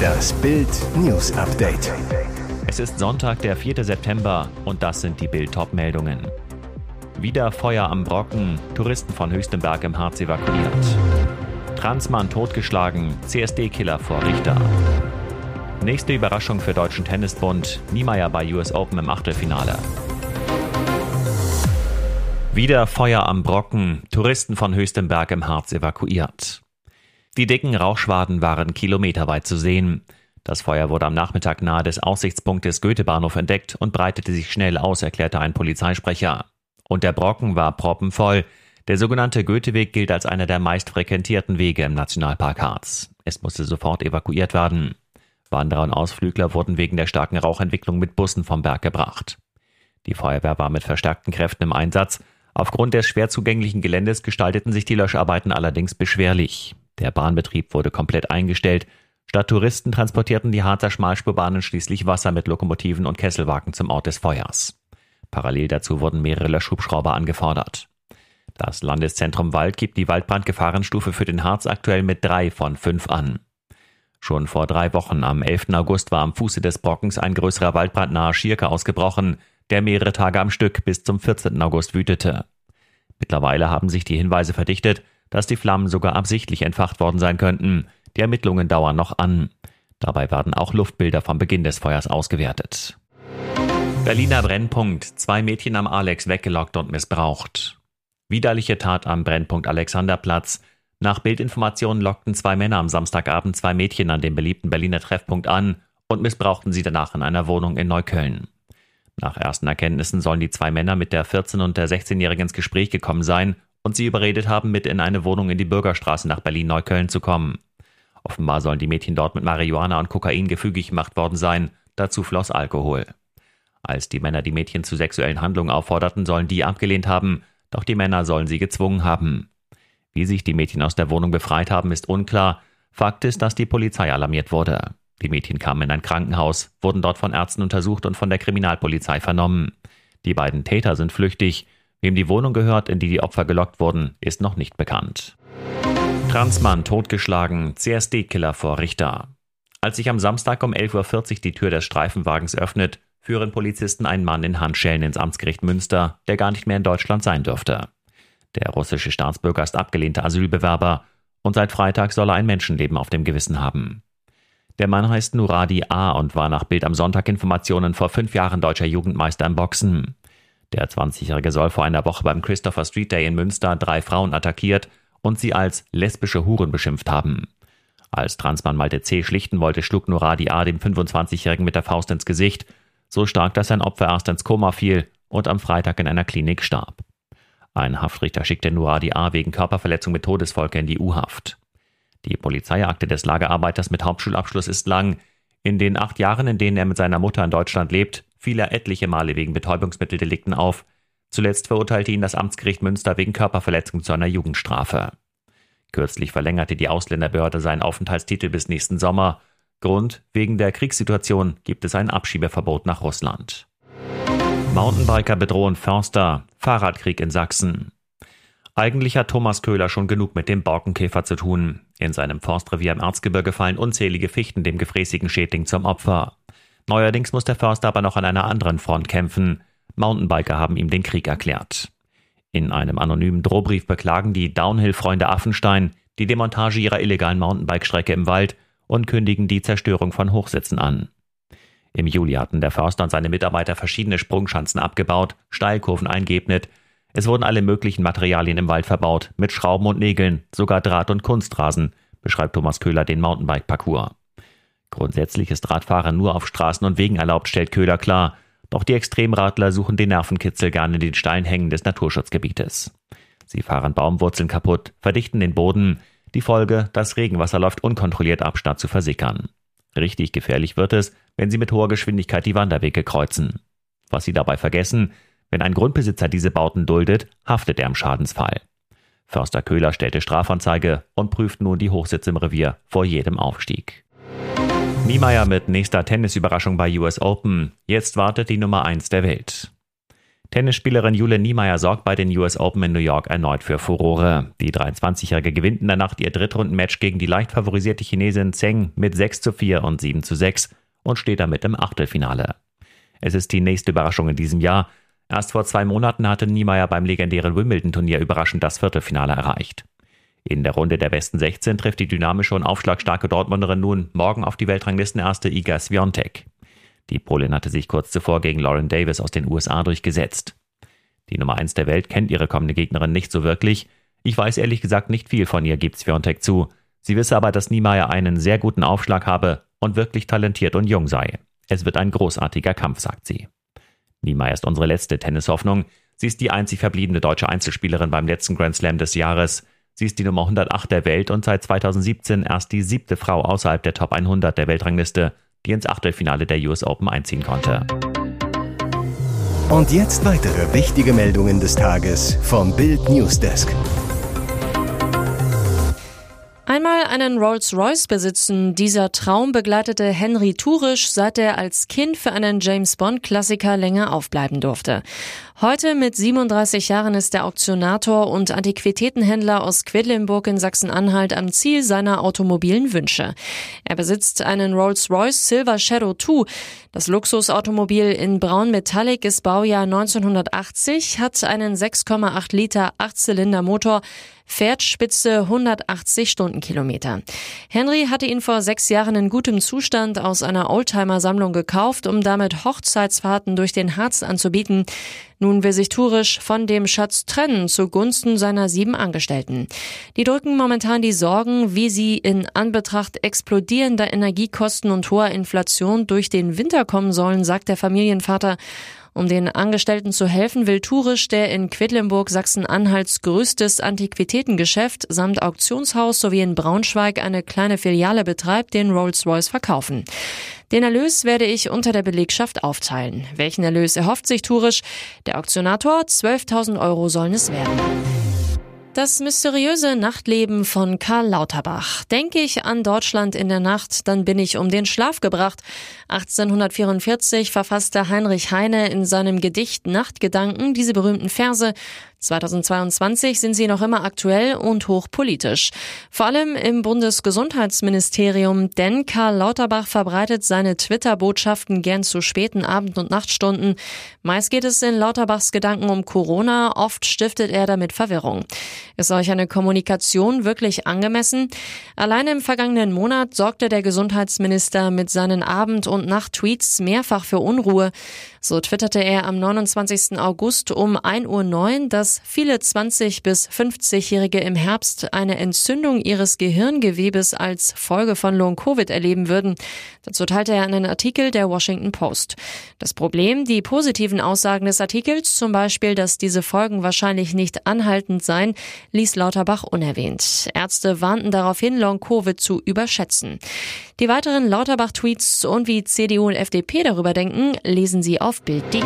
Das Bild News Update. Es ist Sonntag, der 4. September und das sind die Bild meldungen Wieder Feuer am Brocken, Touristen von Höchstenberg im Harz evakuiert. Transmann totgeschlagen, CSD-Killer vor Richter. Nächste Überraschung für Deutschen Tennisbund, Niemeyer bei US Open im Achtelfinale. Wieder Feuer am Brocken, Touristen von Höchstenberg im Harz evakuiert. Die dicken Rauchschwaden waren kilometerweit zu sehen. Das Feuer wurde am Nachmittag nahe des Aussichtspunktes Goethebahnhof entdeckt und breitete sich schnell aus, erklärte ein Polizeisprecher. Und der Brocken war proppenvoll. Der sogenannte Goetheweg gilt als einer der meist frequentierten Wege im Nationalpark Harz. Es musste sofort evakuiert werden. Wanderer und Ausflügler wurden wegen der starken Rauchentwicklung mit Bussen vom Berg gebracht. Die Feuerwehr war mit verstärkten Kräften im Einsatz. Aufgrund des schwer zugänglichen Geländes gestalteten sich die Löscharbeiten allerdings beschwerlich. Der Bahnbetrieb wurde komplett eingestellt. Statt Touristen transportierten die Harzer Schmalspurbahnen schließlich Wasser mit Lokomotiven und Kesselwagen zum Ort des Feuers. Parallel dazu wurden mehrere Löschhubschrauber angefordert. Das Landeszentrum Wald gibt die Waldbrandgefahrenstufe für den Harz aktuell mit drei von fünf an. Schon vor drei Wochen, am 11. August, war am Fuße des Brockens ein größerer Waldbrand nahe Schierke ausgebrochen der mehrere Tage am Stück bis zum 14. August wütete. Mittlerweile haben sich die Hinweise verdichtet, dass die Flammen sogar absichtlich entfacht worden sein könnten. Die Ermittlungen dauern noch an. Dabei werden auch Luftbilder vom Beginn des Feuers ausgewertet. Berliner Brennpunkt. Zwei Mädchen am Alex weggelockt und missbraucht. Widerliche Tat am Brennpunkt Alexanderplatz. Nach Bildinformationen lockten zwei Männer am Samstagabend zwei Mädchen an dem beliebten Berliner Treffpunkt an und missbrauchten sie danach in einer Wohnung in Neukölln. Nach ersten Erkenntnissen sollen die zwei Männer mit der 14- und der 16-Jährigen ins Gespräch gekommen sein und sie überredet haben, mit in eine Wohnung in die Bürgerstraße nach Berlin-Neukölln zu kommen. Offenbar sollen die Mädchen dort mit Marihuana und Kokain gefügig gemacht worden sein, dazu floss Alkohol. Als die Männer die Mädchen zu sexuellen Handlungen aufforderten, sollen die abgelehnt haben, doch die Männer sollen sie gezwungen haben. Wie sich die Mädchen aus der Wohnung befreit haben, ist unklar. Fakt ist, dass die Polizei alarmiert wurde. Die Mädchen kamen in ein Krankenhaus, wurden dort von Ärzten untersucht und von der Kriminalpolizei vernommen. Die beiden Täter sind flüchtig. Wem die Wohnung gehört, in die die Opfer gelockt wurden, ist noch nicht bekannt. Transmann totgeschlagen, CSD-Killer vor Richter. Als sich am Samstag um 11.40 Uhr die Tür des Streifenwagens öffnet, führen Polizisten einen Mann in Handschellen ins Amtsgericht Münster, der gar nicht mehr in Deutschland sein dürfte. Der russische Staatsbürger ist abgelehnter Asylbewerber und seit Freitag soll er ein Menschenleben auf dem Gewissen haben. Der Mann heißt Nuradi A. und war nach Bild am Sonntag Informationen vor fünf Jahren deutscher Jugendmeister im Boxen. Der 20-Jährige soll vor einer Woche beim Christopher Street Day in Münster drei Frauen attackiert und sie als lesbische Huren beschimpft haben. Als Transmann Malte C. schlichten wollte, schlug Nuradi A. dem 25-Jährigen mit der Faust ins Gesicht, so stark, dass sein Opfer erst ins Koma fiel und am Freitag in einer Klinik starb. Ein Haftrichter schickte Nuradi A. wegen Körperverletzung mit Todesfolge in die U-Haft. Die Polizeiakte des Lagerarbeiters mit Hauptschulabschluss ist lang. In den acht Jahren, in denen er mit seiner Mutter in Deutschland lebt, fiel er etliche Male wegen Betäubungsmitteldelikten auf. Zuletzt verurteilte ihn das Amtsgericht Münster wegen Körperverletzung zu einer Jugendstrafe. Kürzlich verlängerte die Ausländerbehörde seinen Aufenthaltstitel bis nächsten Sommer. Grund, wegen der Kriegssituation gibt es ein Abschiebeverbot nach Russland. Mountainbiker bedrohen Förster, Fahrradkrieg in Sachsen. Eigentlich hat Thomas Köhler schon genug mit dem Borkenkäfer zu tun. In seinem Forstrevier im Erzgebirge fallen unzählige Fichten dem gefräßigen Schädling zum Opfer. Neuerdings muss der Förster aber noch an einer anderen Front kämpfen. Mountainbiker haben ihm den Krieg erklärt. In einem anonymen Drohbrief beklagen die Downhill-Freunde Affenstein die Demontage ihrer illegalen Mountainbike-Strecke im Wald und kündigen die Zerstörung von Hochsitzen an. Im Juli hatten der Förster und seine Mitarbeiter verschiedene Sprungschanzen abgebaut, Steilkurven eingeebnet es wurden alle möglichen Materialien im Wald verbaut, mit Schrauben und Nägeln, sogar Draht- und Kunstrasen, beschreibt Thomas Köhler den Mountainbike-Parcours. Grundsätzlich ist Radfahren nur auf Straßen und Wegen erlaubt, stellt Köhler klar. Doch die Extremradler suchen den Nervenkitzel gerne in den steilen Hängen des Naturschutzgebietes. Sie fahren Baumwurzeln kaputt, verdichten den Boden. Die Folge, das Regenwasser läuft unkontrolliert ab, statt zu versickern. Richtig gefährlich wird es, wenn sie mit hoher Geschwindigkeit die Wanderwege kreuzen. Was sie dabei vergessen, wenn ein Grundbesitzer diese Bauten duldet, haftet er im Schadensfall. Förster Köhler stellte Strafanzeige und prüft nun die Hochsitze im Revier vor jedem Aufstieg. Niemeyer mit nächster Tennisüberraschung bei US Open. Jetzt wartet die Nummer 1 der Welt. Tennisspielerin Jule Niemeyer sorgt bei den US Open in New York erneut für Furore. Die 23-Jährige gewinnt in der Nacht ihr Drittrundenmatch gegen die leicht favorisierte Chinesin Zheng mit 6 zu 4 und 7 zu 6 und steht damit im Achtelfinale. Es ist die nächste Überraschung in diesem Jahr. Erst vor zwei Monaten hatte Niemeyer beim legendären Wimbledon-Turnier überraschend das Viertelfinale erreicht. In der Runde der besten 16 trifft die dynamische und aufschlagstarke Dortmunderin nun morgen auf die Weltranglistenerste Iga Swiatek. Die Polin hatte sich kurz zuvor gegen Lauren Davis aus den USA durchgesetzt. Die Nummer 1 der Welt kennt ihre kommende Gegnerin nicht so wirklich. Ich weiß ehrlich gesagt nicht viel von ihr, gibt Sviontek zu. Sie wisse aber, dass Niemeyer einen sehr guten Aufschlag habe und wirklich talentiert und jung sei. Es wird ein großartiger Kampf, sagt sie. Niemeyer ist unsere letzte Tennishoffnung. Sie ist die einzig verbliebene deutsche Einzelspielerin beim letzten Grand Slam des Jahres. Sie ist die Nummer 108 der Welt und seit 2017 erst die siebte Frau außerhalb der Top 100 der Weltrangliste die ins Achtelfinale der US Open einziehen konnte. Und jetzt weitere wichtige Meldungen des Tages vom Bild Newsdesk. Einen Rolls-Royce besitzen, dieser Traum begleitete Henry Turisch, seit er als Kind für einen James Bond-Klassiker länger aufbleiben durfte. Heute mit 37 Jahren ist der Auktionator und Antiquitätenhändler aus Quedlinburg in Sachsen-Anhalt am Ziel seiner automobilen Wünsche. Er besitzt einen Rolls-Royce Silver Shadow 2. Das Luxusautomobil in Braun Metallic ist Baujahr 1980, hat einen 6,8 Liter Achtzylinder Motor, fährt spitze 180 Stundenkilometer. Henry hatte ihn vor sechs Jahren in gutem Zustand aus einer Oldtimer-Sammlung gekauft, um damit Hochzeitsfahrten durch den Harz anzubieten. Nun will sich Turisch von dem Schatz trennen zugunsten seiner sieben Angestellten. Die drücken momentan die Sorgen, wie sie in Anbetracht explodierender Energiekosten und hoher Inflation durch den Winter kommen sollen, sagt der Familienvater. Um den Angestellten zu helfen, will Turisch, der in Quedlinburg Sachsen-Anhalts größtes Antiquitätengeschäft samt Auktionshaus sowie in Braunschweig eine kleine Filiale betreibt, den Rolls-Royce verkaufen. Den Erlös werde ich unter der Belegschaft aufteilen. Welchen Erlös erhofft sich Turisch? Der Auktionator, 12.000 Euro sollen es werden. Das mysteriöse Nachtleben von Karl Lauterbach. Denke ich an Deutschland in der Nacht, dann bin ich um den Schlaf gebracht. 1844 verfasste Heinrich Heine in seinem Gedicht Nachtgedanken diese berühmten Verse 2022 sind sie noch immer aktuell und hochpolitisch. Vor allem im Bundesgesundheitsministerium, denn Karl Lauterbach verbreitet seine Twitter-Botschaften gern zu späten Abend- und Nachtstunden. Meist geht es in Lauterbachs Gedanken um Corona, oft stiftet er damit Verwirrung. Ist solch eine Kommunikation wirklich angemessen? Allein im vergangenen Monat sorgte der Gesundheitsminister mit seinen Abend- und Nacht-Tweets mehrfach für Unruhe. So twitterte er am 29. August um 1.09 Uhr, dass viele 20- bis 50-Jährige im Herbst eine Entzündung ihres Gehirngewebes als Folge von Long-Covid erleben würden. Dazu teilte er einen Artikel der Washington Post. Das Problem, die positiven Aussagen des Artikels, zum Beispiel, dass diese Folgen wahrscheinlich nicht anhaltend seien, ließ Lauterbach unerwähnt. Ärzte warnten darauf hin, Long-Covid zu überschätzen. Die weiteren Lauterbach-Tweets und wie CDU und FDP darüber denken, lesen Sie auf Bild.de.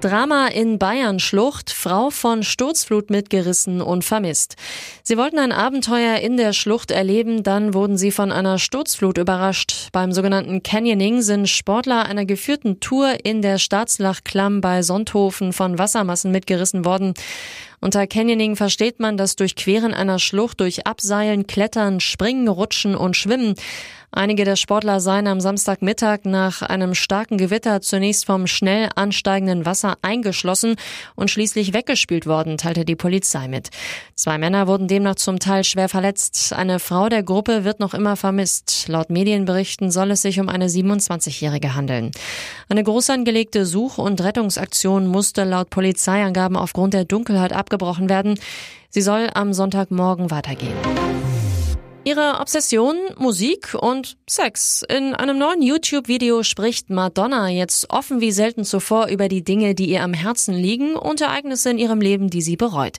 Drama in Bayern Schlucht, Frau von Sturzflut mitgerissen und vermisst. Sie wollten ein Abenteuer in der Schlucht erleben, dann wurden sie von einer Sturzflut überrascht. Beim sogenannten Canyoning sind Sportler einer geführten Tour in der Staatslachklamm bei Sonthofen von Wassermassen mitgerissen worden. Unter Canyoning versteht man das Durchqueren einer Schlucht durch Abseilen, Klettern, Springen, Rutschen und Schwimmen. Einige der Sportler seien am Samstagmittag nach einem starken Gewitter zunächst vom schnell ansteigenden Wasser eingeschlossen und schließlich weggespült worden, teilte die Polizei mit. Zwei Männer wurden demnach zum Teil schwer verletzt. Eine Frau der Gruppe wird noch immer vermisst. Laut Medienberichten soll es sich um eine 27-Jährige handeln. Eine groß angelegte Such- und Rettungsaktion musste laut Polizeiangaben aufgrund der Dunkelheit abgebrochen werden. Sie soll am Sonntagmorgen weitergehen. Ihre Obsession, Musik und Sex. In einem neuen YouTube-Video spricht Madonna jetzt offen wie selten zuvor über die Dinge, die ihr am Herzen liegen und Ereignisse in ihrem Leben, die sie bereut.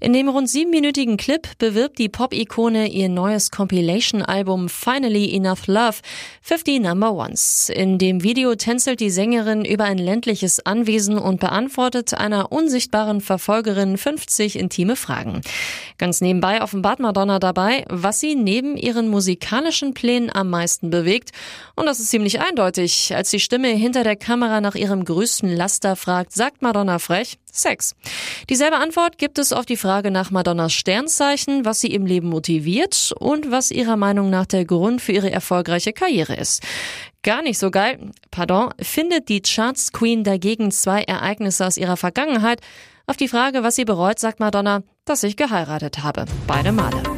In dem rund siebenminütigen Clip bewirbt die Pop-Ikone ihr neues Compilation-Album Finally Enough Love 50 Number Ones. In dem Video tänzelt die Sängerin über ein ländliches Anwesen und beantwortet einer unsichtbaren Verfolgerin 50 intime Fragen. Ganz nebenbei offenbart Madonna dabei, was sie neben ihren musikalischen Plänen am meisten bewegt. Und das ist ziemlich eindeutig. Als die Stimme hinter der Kamera nach ihrem größten Laster fragt, sagt Madonna frech, Sex. Dieselbe Antwort gibt es auf die Frage nach Madonnas Sternzeichen, was sie im Leben motiviert und was ihrer Meinung nach der Grund für ihre erfolgreiche Karriere ist. Gar nicht so geil, pardon, findet die Charts Queen dagegen zwei Ereignisse aus ihrer Vergangenheit. Auf die Frage, was sie bereut, sagt Madonna, dass ich geheiratet habe. Beide Male.